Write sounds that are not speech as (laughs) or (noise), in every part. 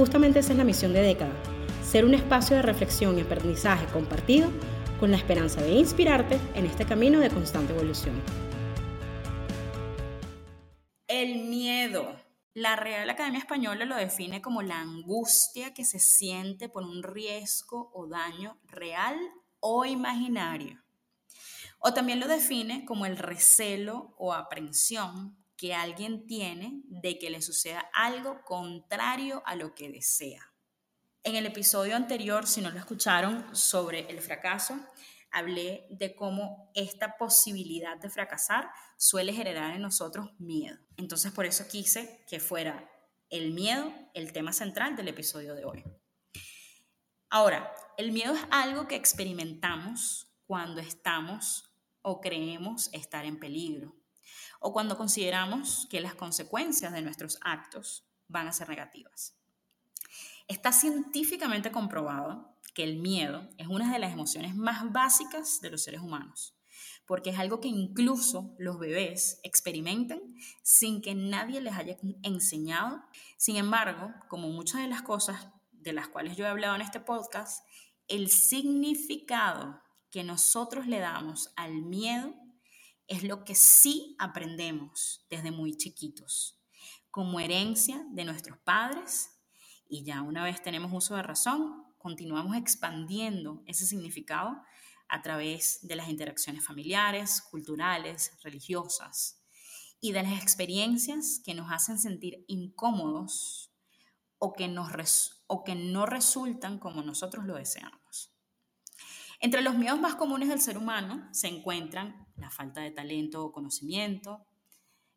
Justamente esa es la misión de Década, ser un espacio de reflexión y aprendizaje compartido con la esperanza de inspirarte en este camino de constante evolución. El miedo. La Real Academia Española lo define como la angustia que se siente por un riesgo o daño real o imaginario. O también lo define como el recelo o aprensión que alguien tiene de que le suceda algo contrario a lo que desea. En el episodio anterior, si no lo escucharon, sobre el fracaso, hablé de cómo esta posibilidad de fracasar suele generar en nosotros miedo. Entonces, por eso quise que fuera el miedo el tema central del episodio de hoy. Ahora, el miedo es algo que experimentamos cuando estamos o creemos estar en peligro o cuando consideramos que las consecuencias de nuestros actos van a ser negativas. Está científicamente comprobado que el miedo es una de las emociones más básicas de los seres humanos, porque es algo que incluso los bebés experimentan sin que nadie les haya enseñado. Sin embargo, como muchas de las cosas de las cuales yo he hablado en este podcast, el significado que nosotros le damos al miedo es lo que sí aprendemos desde muy chiquitos, como herencia de nuestros padres, y ya una vez tenemos uso de razón, continuamos expandiendo ese significado a través de las interacciones familiares, culturales, religiosas y de las experiencias que nos hacen sentir incómodos o que, no resultan como nosotros lo deseamos. Entre los miedos más comunes del ser humano se encuentran la falta de talento o conocimiento,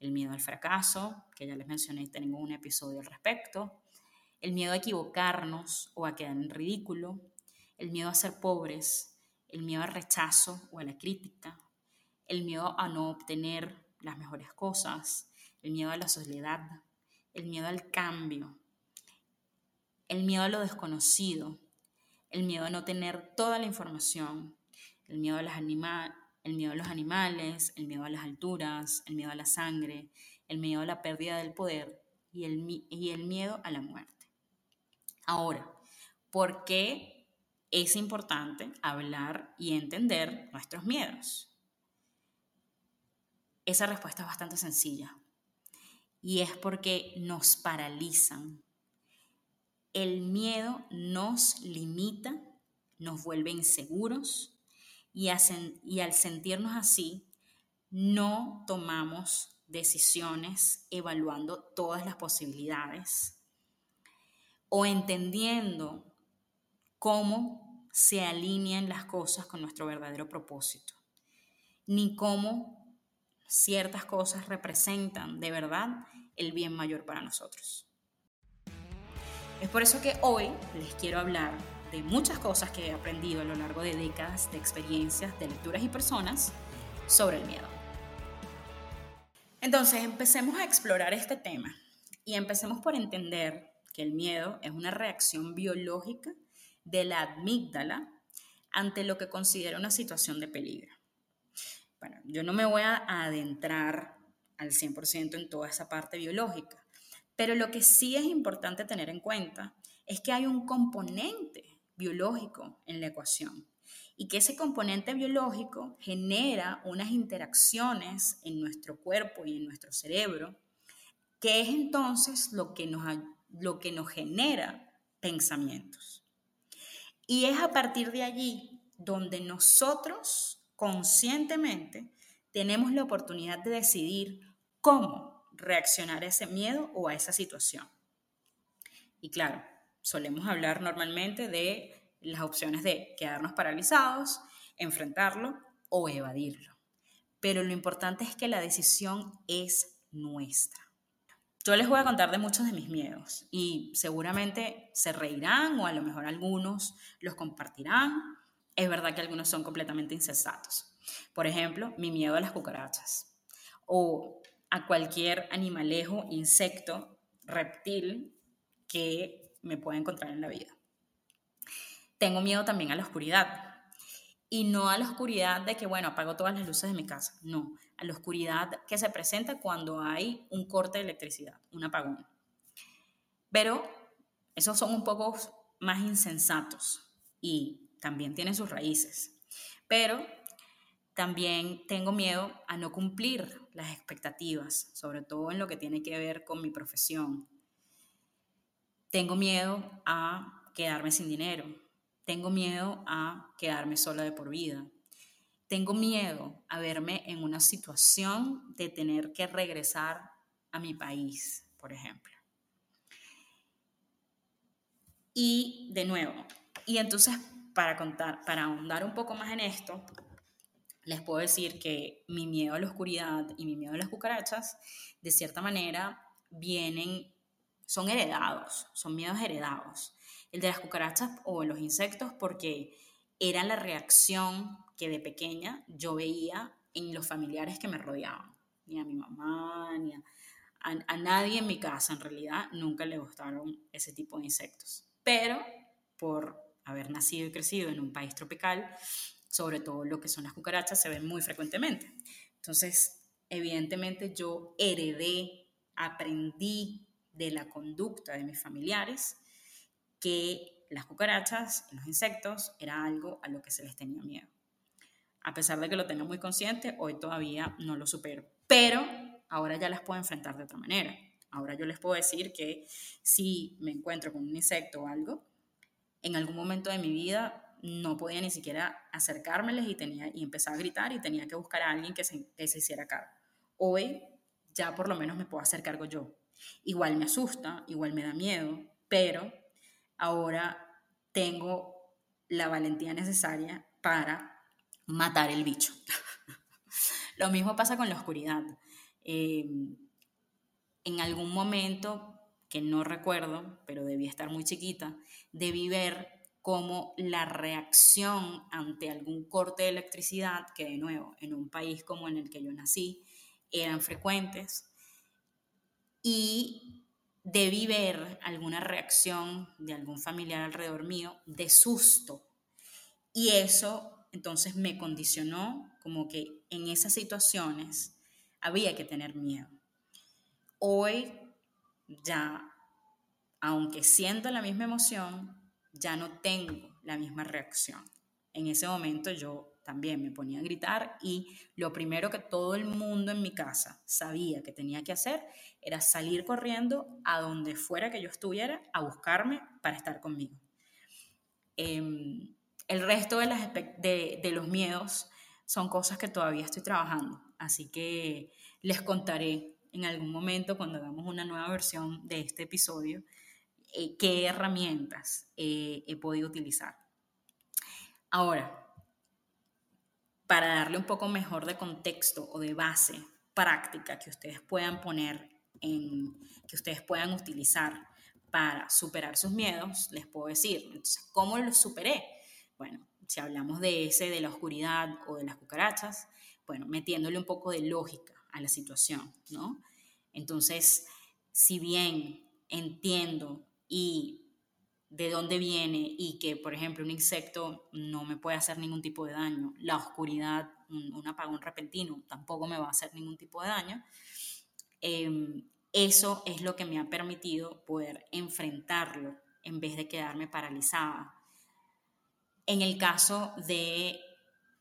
el miedo al fracaso, que ya les mencioné, tenemos un episodio al respecto, el miedo a equivocarnos o a quedar en ridículo, el miedo a ser pobres, el miedo al rechazo o a la crítica, el miedo a no obtener las mejores cosas, el miedo a la soledad, el miedo al cambio, el miedo a lo desconocido, el miedo a no tener toda la información, el miedo a animales, el miedo a los animales, el miedo a las alturas, el miedo a la sangre, el miedo a la pérdida del poder y el, y el miedo a la muerte. Ahora, ¿por qué es importante hablar y entender nuestros miedos? Esa respuesta es bastante sencilla y es porque nos paralizan. El miedo nos limita, nos vuelve inseguros, y, al sentirnos así, no tomamos decisiones evaluando todas las posibilidades o entendiendo cómo se alinean las cosas con nuestro verdadero propósito, ni cómo ciertas cosas representan de verdad el bien mayor para nosotros. Es por eso que hoy les quiero hablar de muchas cosas que he aprendido a lo largo de décadas de experiencias, de lecturas y personas sobre el miedo. Entonces, empecemos a explorar este tema y empecemos por entender que el miedo es una reacción biológica de la amígdala ante lo que considera una situación de peligro. Bueno, yo no me voy a adentrar al 100% en toda esa parte biológica, pero lo que sí es importante tener en cuenta es que hay un componente biológico en la ecuación y que ese componente biológico genera unas interacciones en nuestro cuerpo y en nuestro cerebro, que es entonces lo que nos, lo que nos genera pensamientos. Y es a partir de allí donde nosotros conscientemente tenemos la oportunidad de decidir cómo reaccionar a ese miedo o a esa situación. Y claro, solemos hablar normalmente de las opciones de quedarnos paralizados, enfrentarlo o evadirlo. Pero lo importante es que la decisión es nuestra. yo les voy a contar de muchos de mis miedos y seguramente se reirán o a lo mejor algunos los compartirán. Es verdad que algunos son completamente insensatos. Por ejemplo, mi miedo a las cucarachas o a cualquier animalejo, insecto, reptil que me pueda encontrar en la vida. Tengo miedo también a la oscuridad. Y no a la oscuridad de que, bueno, apago todas las luces de mi casa. No, a la oscuridad que se presenta cuando hay un corte de electricidad, un apagón. Pero esos son un poco más insensatos y también tienen sus raíces. Pero también tengo miedo a no cumplir las expectativas, sobre todo en lo que tiene que ver con mi profesión. Tengo miedo a quedarme sin dinero. Tengo miedo a quedarme sola de por vida. Tengo miedo a verme en una situación de tener que regresar a mi país, por ejemplo. Y de nuevo, y entonces para contar, para ahondar un poco más en esto, les puedo decir que mi miedo a la oscuridad y mi miedo a las cucarachas, de cierta manera, vienen, son heredados, son miedos heredados. El de las cucarachas o los insectos porque era la reacción que de pequeña yo veía en los familiares que me rodeaban. Ni a mi mamá, ni a, a nadie en mi casa en realidad nunca le gustaron ese tipo de insectos. Pero por haber nacido y crecido en un país tropical, sobre todo lo que son las cucarachas, se ven muy frecuentemente. Entonces, evidentemente yo heredé, aprendí de la conducta de mis familiares que las cucarachas, los insectos, era algo a lo que se les tenía miedo. A pesar de que lo tenga muy consciente, hoy todavía no lo supero. Pero ahora ya las puedo enfrentar de otra manera. Ahora yo les puedo decir que si me encuentro con un insecto o algo, en algún momento de mi vida no podía ni siquiera acercármeles y, tenía, y empezar a gritar y tenía que buscar a alguien que se, que se hiciera cargo. Hoy ya por lo menos me puedo hacer cargo yo. Igual me asusta, igual me da miedo, pero ahora tengo la valentía necesaria para matar el bicho. (laughs) lo mismo pasa con la oscuridad. Em, en algún momento, que no recuerdo, pero debía estar muy chiquita, debí ver como la reacción ante algún corte de electricidad, que de nuevo, en un país como en el que yo nací, eran frecuentes, y debí ver alguna reacción de algún familiar alrededor mío de susto. Y eso entonces me condicionó como que en esas situaciones había que tener miedo. Hoy ya, aunque siento la misma emoción, ya no tengo la misma reacción. En ese momento yo también me ponía a gritar y lo primero que todo el mundo en mi casa sabía que tenía que hacer era salir corriendo a donde fuera que yo estuviera a buscarme para estar conmigo. Em, el resto de los miedos son cosas que todavía estoy trabajando, así que les contaré en algún momento cuando hagamos una nueva versión de este episodio eh, qué herramientas he podido utilizar. Ahora, para darle un poco mejor de contexto o de base práctica que ustedes puedan poner en, que ustedes puedan utilizar para superar sus miedos, les puedo decir, entonces, ¿cómo los superé? Bueno, si hablamos de ese, de la oscuridad o de las cucarachas, bueno, metiéndole un poco de lógica a la situación, ¿no? Entonces, si bien entiendo y de dónde viene y que, por ejemplo, un insecto no me puede hacer ningún tipo de daño, la oscuridad, un, apagón repentino tampoco me va a hacer ningún tipo de daño, em, eso es lo que me ha permitido poder enfrentarlo en vez de quedarme paralizada. En el caso de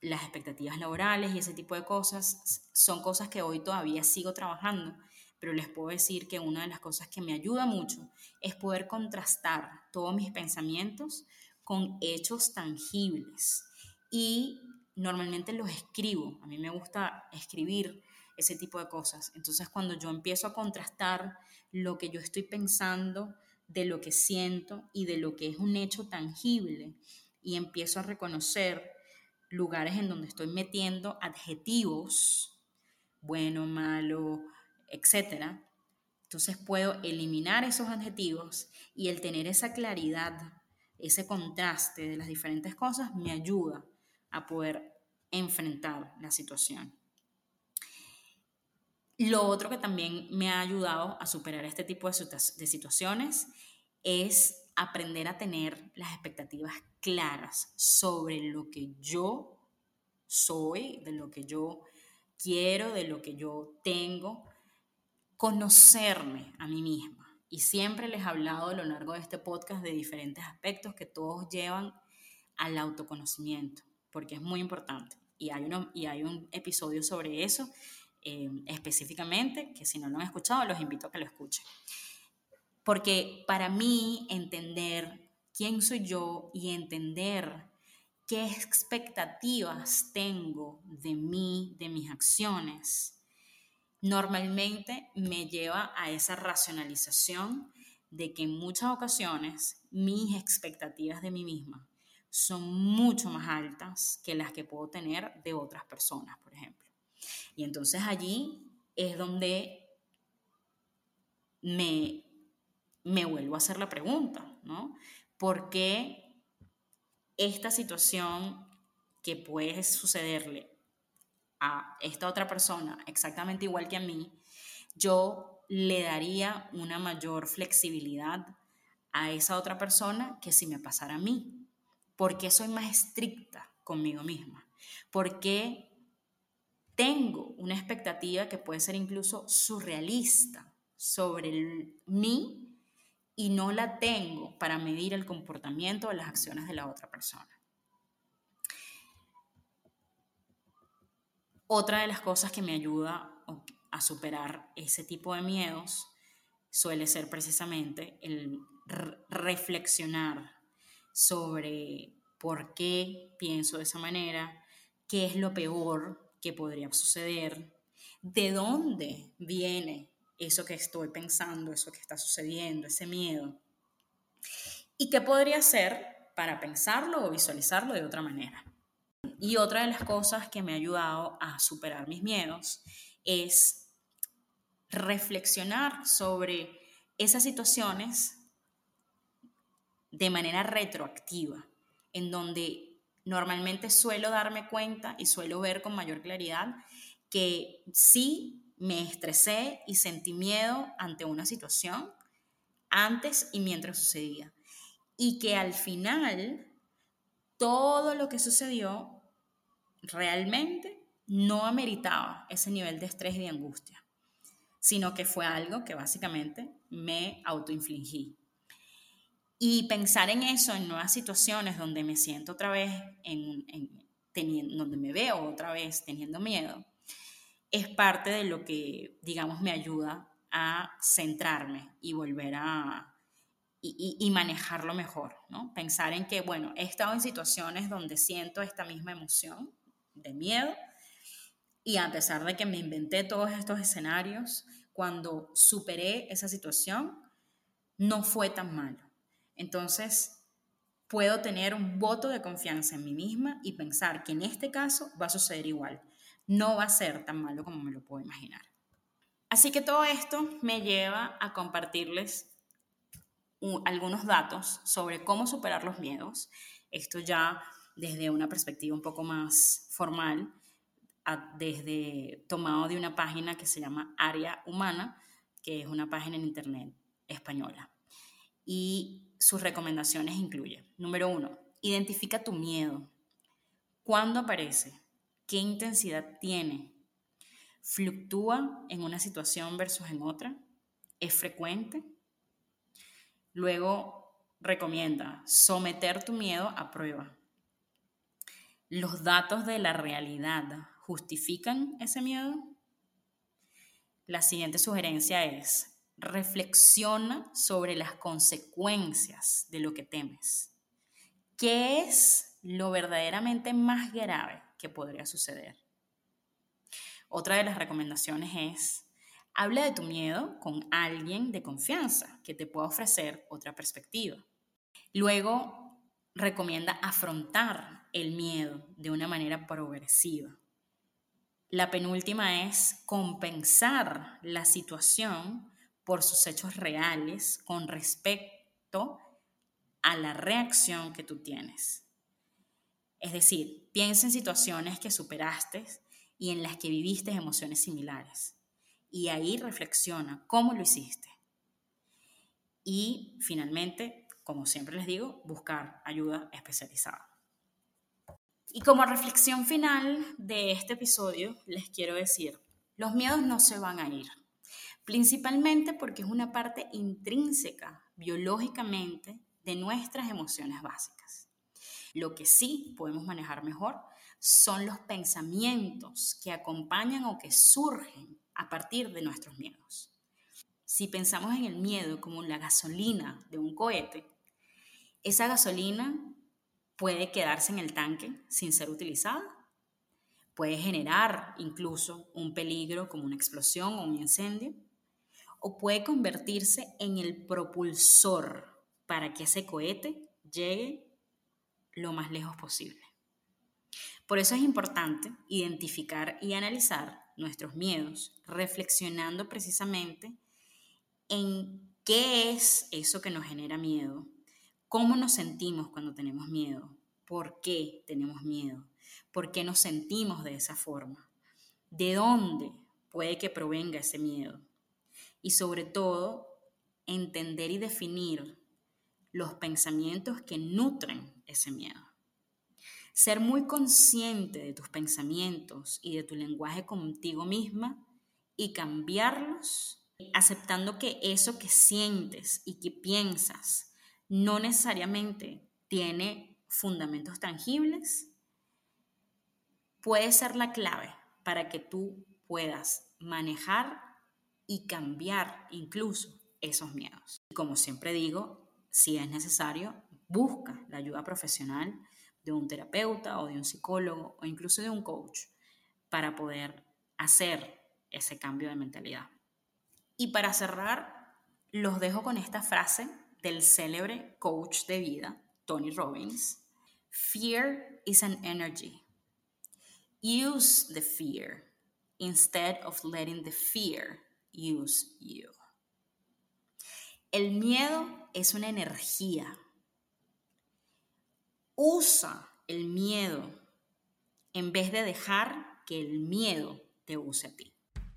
las expectativas laborales y ese tipo de cosas, son cosas que hoy todavía sigo trabajando pero les puedo decir que una de las cosas que me ayuda mucho es poder contrastar todos mis pensamientos con hechos tangibles. Y normalmente los escribo, a mí me gusta escribir ese tipo de cosas. Entonces cuando yo empiezo a contrastar lo que yo estoy pensando de lo que siento y de lo que es un hecho tangible y empiezo a reconocer lugares en donde estoy metiendo adjetivos, bueno, malo, etcétera, Entonces puedo eliminar esos adjetivos y el tener esa claridad, ese contraste de las diferentes cosas me ayuda a poder enfrentar la situación. Lo otro que también me ha ayudado a superar este tipo de situaciones es aprender a tener las expectativas claras sobre lo que yo soy, de lo que yo quiero, de lo que yo tengo, conocerme a mí misma. Y siempre les he hablado a lo largo de este podcast de diferentes aspectos que todos llevan al autoconocimiento, porque es muy importante. Y hay, uno, y hay un episodio sobre eso eh, específicamente, que si no lo han escuchado, los invito a que lo escuchen. Porque para mí entender quién soy yo y entender qué expectativas tengo de mí, de mis acciones, normalmente me lleva a esa racionalización de que en muchas ocasiones mis expectativas de mí misma son mucho más altas que las que puedo tener de otras personas, por ejemplo. Y entonces allí es donde me, me vuelvo a hacer la pregunta, ¿no? ¿Por qué esta situación que puede sucederle a esta otra persona exactamente igual que a mí, yo le daría una mayor flexibilidad a esa otra persona que si me pasara a mí? ¿Por qué soy más estricta conmigo misma? ¿Por qué tengo una expectativa que puede ser incluso surrealista sobre mí y no la tengo para medir el comportamiento o las acciones de la otra persona. Otra de las cosas que me ayuda a superar ese tipo de miedos suele ser precisamente el reflexionar sobre por qué pienso de esa manera, qué es lo peor que podría suceder, de dónde viene eso que estoy pensando, eso que está sucediendo, ese miedo. ¿Y qué podría hacer para pensarlo o visualizarlo de otra manera? Y otra de las cosas que me ha ayudado a superar mis miedos es reflexionar sobre esas situaciones de manera retroactiva, en donde normalmente suelo darme cuenta y suelo ver con mayor claridad que sí me estresé y sentí miedo ante una situación antes y mientras sucedía. Y que al final todo lo que sucedió realmente no ameritaba ese nivel de estrés y de angustia, sino que fue algo que básicamente me autoinfligí. Y pensar en eso, en nuevas situaciones donde me siento otra vez, en, teniendo, donde me veo otra vez teniendo miedo, es parte de lo que, digamos, me ayuda a centrarme y volver a... Y, manejarlo mejor, ¿no? Pensar en que, bueno, he estado en situaciones donde siento esta misma emoción de miedo y a pesar de que me inventé todos estos escenarios, cuando superé esa situación, no fue tan malo. Entonces, puedo tener un voto de confianza en mí misma y pensar que en este caso va a suceder igual no va a ser tan malo como me lo puedo imaginar. Así que todo esto me lleva a compartirles algunos datos sobre cómo superar los miedos. Esto ya desde una perspectiva un poco más formal, desde tomado de una página que se llama Área Humana, que es una página en internet española. Y sus recomendaciones incluyen, número uno, identifica tu miedo. ¿Cuándo aparece? ¿Qué intensidad tiene? ¿Fluctúa en una situación versus en otra? ¿Es frecuente? Luego recomienda someter tu miedo a prueba. ¿Los datos de la realidad justifican ese miedo? La siguiente sugerencia es, reflexiona sobre las consecuencias de lo que temes. ¿Qué es lo verdaderamente más grave que podría suceder. Otra de las recomendaciones es, habla de tu miedo con alguien de confianza que te pueda ofrecer otra perspectiva. Luego, recomienda afrontar el miedo de una manera progresiva. La penúltima es compensar la situación por sus hechos reales con respecto a la reacción que tú tienes. Es decir, piensa en situaciones que superaste y en las que viviste emociones similares. Y ahí reflexiona cómo lo hiciste. Y finalmente, como siempre les digo, buscar ayuda especializada. Y como reflexión final de este episodio, les quiero decir, los miedos no se van a ir, principalmente porque es una parte intrínseca biológicamente de nuestras emociones básicas. Lo que sí podemos manejar mejor son los pensamientos que acompañan o que surgen a partir de nuestros miedos. Si pensamos en el miedo como la gasolina de un cohete, esa gasolina puede quedarse en el tanque sin ser utilizada, puede generar incluso un peligro como una explosión o un incendio, o puede convertirse en el propulsor para que ese cohete llegue lo más lejos posible. Por eso es importante identificar y analizar nuestros miedos, reflexionando precisamente en qué es eso que nos genera miedo, cómo nos sentimos cuando tenemos miedo, por qué tenemos miedo, por qué nos sentimos de esa forma, de dónde puede que provenga ese miedo y sobre todo entender y definir los pensamientos que nutren ese miedo. Ser muy consciente de tus pensamientos y de tu lenguaje contigo misma y cambiarlos, aceptando que eso que sientes y que piensas no necesariamente tiene fundamentos tangibles, puede ser la clave para que tú puedas manejar y cambiar incluso esos miedos. Y como siempre digo, si es necesario, busca la ayuda profesional de un terapeuta o de un psicólogo o incluso de un coach para poder hacer ese cambio de mentalidad. Y para cerrar, los dejo con esta frase del célebre coach de vida, Tony Robbins. Fear is an energy. Use the fear instead of letting the fear use you. El miedo es una energía. Usa el miedo en vez de dejar que el miedo te use a ti.